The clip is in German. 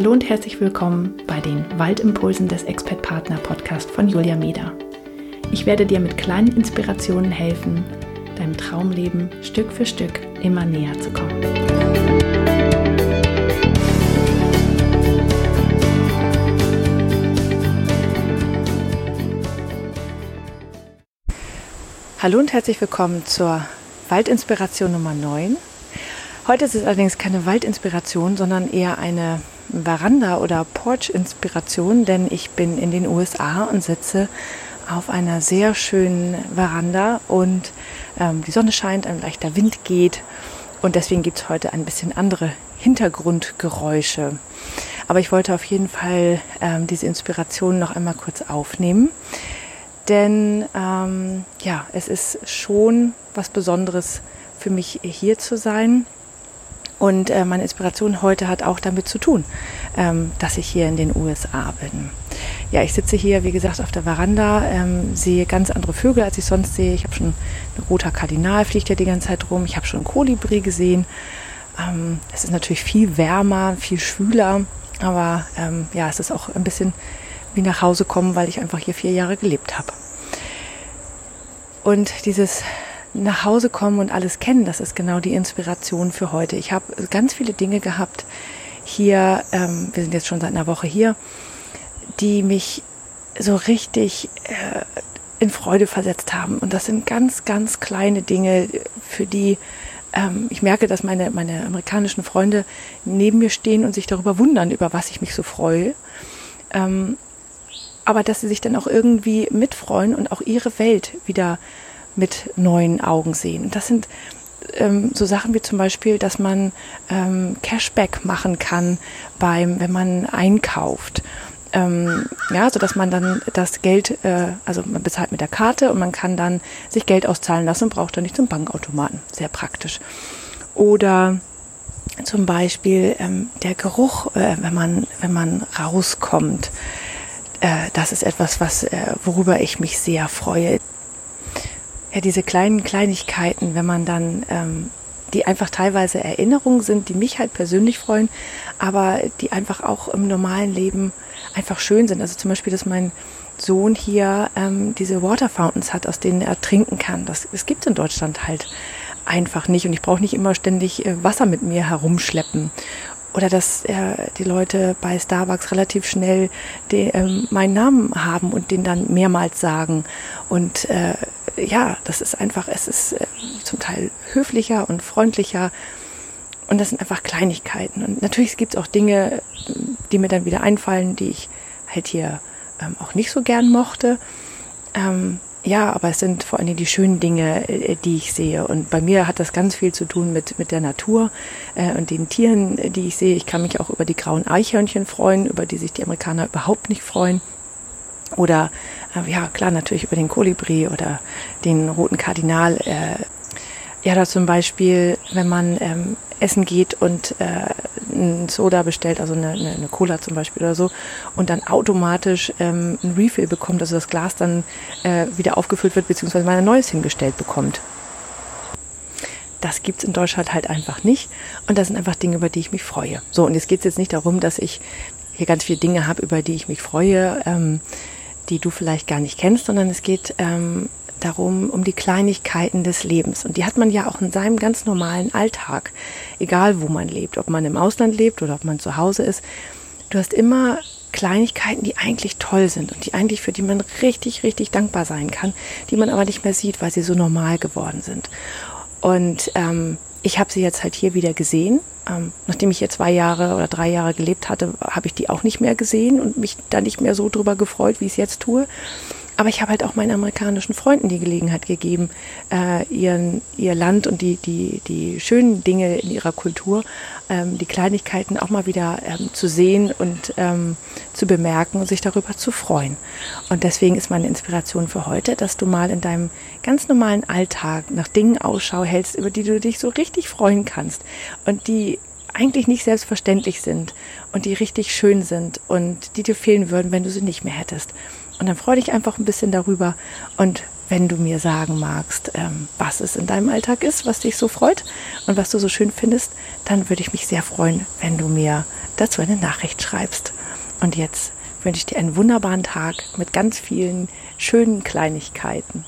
Hallo und herzlich willkommen bei den Waldimpulsen des Expert Partner Podcast von Julia Meder. Ich werde dir mit kleinen Inspirationen helfen, deinem Traumleben Stück für Stück immer näher zu kommen. Hallo und herzlich willkommen zur Waldinspiration Nummer 9. Heute ist es allerdings keine Waldinspiration, sondern eher eine Veranda- oder Porch-Inspiration, denn ich bin in den USA und sitze auf einer sehr schönen Veranda und ähm, die Sonne scheint, ein leichter Wind geht und deswegen gibt es heute ein bisschen andere Hintergrundgeräusche. Aber ich wollte auf jeden Fall ähm, diese Inspiration noch einmal kurz aufnehmen, denn ähm, ja, es ist schon was Besonderes für mich hier zu sein und äh, meine Inspiration heute hat auch damit zu tun, ähm, dass ich hier in den USA bin. Ja, ich sitze hier, wie gesagt, auf der Veranda, ähm, sehe ganz andere Vögel, als ich sonst sehe. Ich habe schon ein roter Kardinal fliegt ja die ganze Zeit rum. Ich habe schon einen Kolibri gesehen. Ähm, es ist natürlich viel wärmer, viel schwüler, aber ähm, ja, es ist auch ein bisschen wie nach Hause kommen, weil ich einfach hier vier Jahre gelebt habe. Und dieses nach Hause kommen und alles kennen, das ist genau die Inspiration für heute. Ich habe ganz viele Dinge gehabt hier, ähm, wir sind jetzt schon seit einer Woche hier, die mich so richtig äh, in Freude versetzt haben. Und das sind ganz, ganz kleine Dinge, für die ähm, ich merke, dass meine, meine amerikanischen Freunde neben mir stehen und sich darüber wundern, über was ich mich so freue. Ähm, aber dass sie sich dann auch irgendwie mitfreuen und auch ihre Welt wieder mit neuen Augen sehen. Das sind ähm, so Sachen wie zum Beispiel, dass man ähm, Cashback machen kann beim, wenn man einkauft. Ähm, ja, so dass man dann das Geld, äh, also man bezahlt mit der Karte und man kann dann sich Geld auszahlen lassen und braucht dann nicht zum Bankautomaten. Sehr praktisch. Oder zum Beispiel ähm, der Geruch, äh, wenn man wenn man rauskommt. Äh, das ist etwas, was äh, worüber ich mich sehr freue ja, diese kleinen Kleinigkeiten, wenn man dann, ähm, die einfach teilweise Erinnerungen sind, die mich halt persönlich freuen, aber die einfach auch im normalen Leben einfach schön sind. Also zum Beispiel, dass mein Sohn hier ähm, diese Water Fountains hat, aus denen er trinken kann. Das, das gibt in Deutschland halt einfach nicht und ich brauche nicht immer ständig äh, Wasser mit mir herumschleppen oder dass äh, die Leute bei Starbucks relativ schnell de, ähm, meinen Namen haben und den dann mehrmals sagen und äh, ja, das ist einfach, es ist äh, zum Teil höflicher und freundlicher. Und das sind einfach Kleinigkeiten. Und natürlich gibt es auch Dinge, die mir dann wieder einfallen, die ich halt hier ähm, auch nicht so gern mochte. Ähm, ja, aber es sind vor allen Dingen die schönen Dinge, äh, die ich sehe. Und bei mir hat das ganz viel zu tun mit, mit der Natur äh, und den Tieren, die ich sehe. Ich kann mich auch über die grauen Eichhörnchen freuen, über die sich die Amerikaner überhaupt nicht freuen. Oder äh, ja, klar, natürlich über den Kolibri oder den roten Kardinal. Äh, ja, da zum Beispiel, wenn man ähm, essen geht und äh, ein Soda bestellt, also eine, eine, Cola zum Beispiel oder so, und dann automatisch ähm, ein Refill bekommt, also das Glas dann äh, wieder aufgefüllt wird, beziehungsweise mal ein neues hingestellt bekommt. Das gibt's in Deutschland halt einfach nicht. Und das sind einfach Dinge, über die ich mich freue. So, und jetzt geht's jetzt nicht darum, dass ich hier ganz viele Dinge habe, über die ich mich freue. Ähm, die du vielleicht gar nicht kennst, sondern es geht ähm, darum, um die Kleinigkeiten des Lebens. Und die hat man ja auch in seinem ganz normalen Alltag, egal wo man lebt, ob man im Ausland lebt oder ob man zu Hause ist. Du hast immer Kleinigkeiten, die eigentlich toll sind und die eigentlich für die man richtig, richtig dankbar sein kann, die man aber nicht mehr sieht, weil sie so normal geworden sind. Und ähm, ich habe sie jetzt halt hier wieder gesehen. Ähm, nachdem ich hier zwei Jahre oder drei Jahre gelebt hatte, habe ich die auch nicht mehr gesehen und mich da nicht mehr so drüber gefreut, wie ich es jetzt tue. Aber ich habe halt auch meinen amerikanischen Freunden die Gelegenheit gegeben, äh, ihren, ihr Land und die, die, die schönen Dinge in ihrer Kultur, ähm, die Kleinigkeiten auch mal wieder ähm, zu sehen und ähm, zu bemerken und sich darüber zu freuen. Und deswegen ist meine Inspiration für heute, dass du mal in deinem ganz normalen Alltag nach Dingen Ausschau hältst, über die du dich so richtig freuen kannst und die eigentlich nicht selbstverständlich sind und die richtig schön sind und die dir fehlen würden, wenn du sie nicht mehr hättest. Und dann freu dich einfach ein bisschen darüber und wenn du mir sagen magst, ähm, was es in deinem Alltag ist, was dich so freut und was du so schön findest, dann würde ich mich sehr freuen, wenn du mir dazu eine Nachricht schreibst. Und jetzt wünsche ich dir einen wunderbaren Tag mit ganz vielen schönen Kleinigkeiten.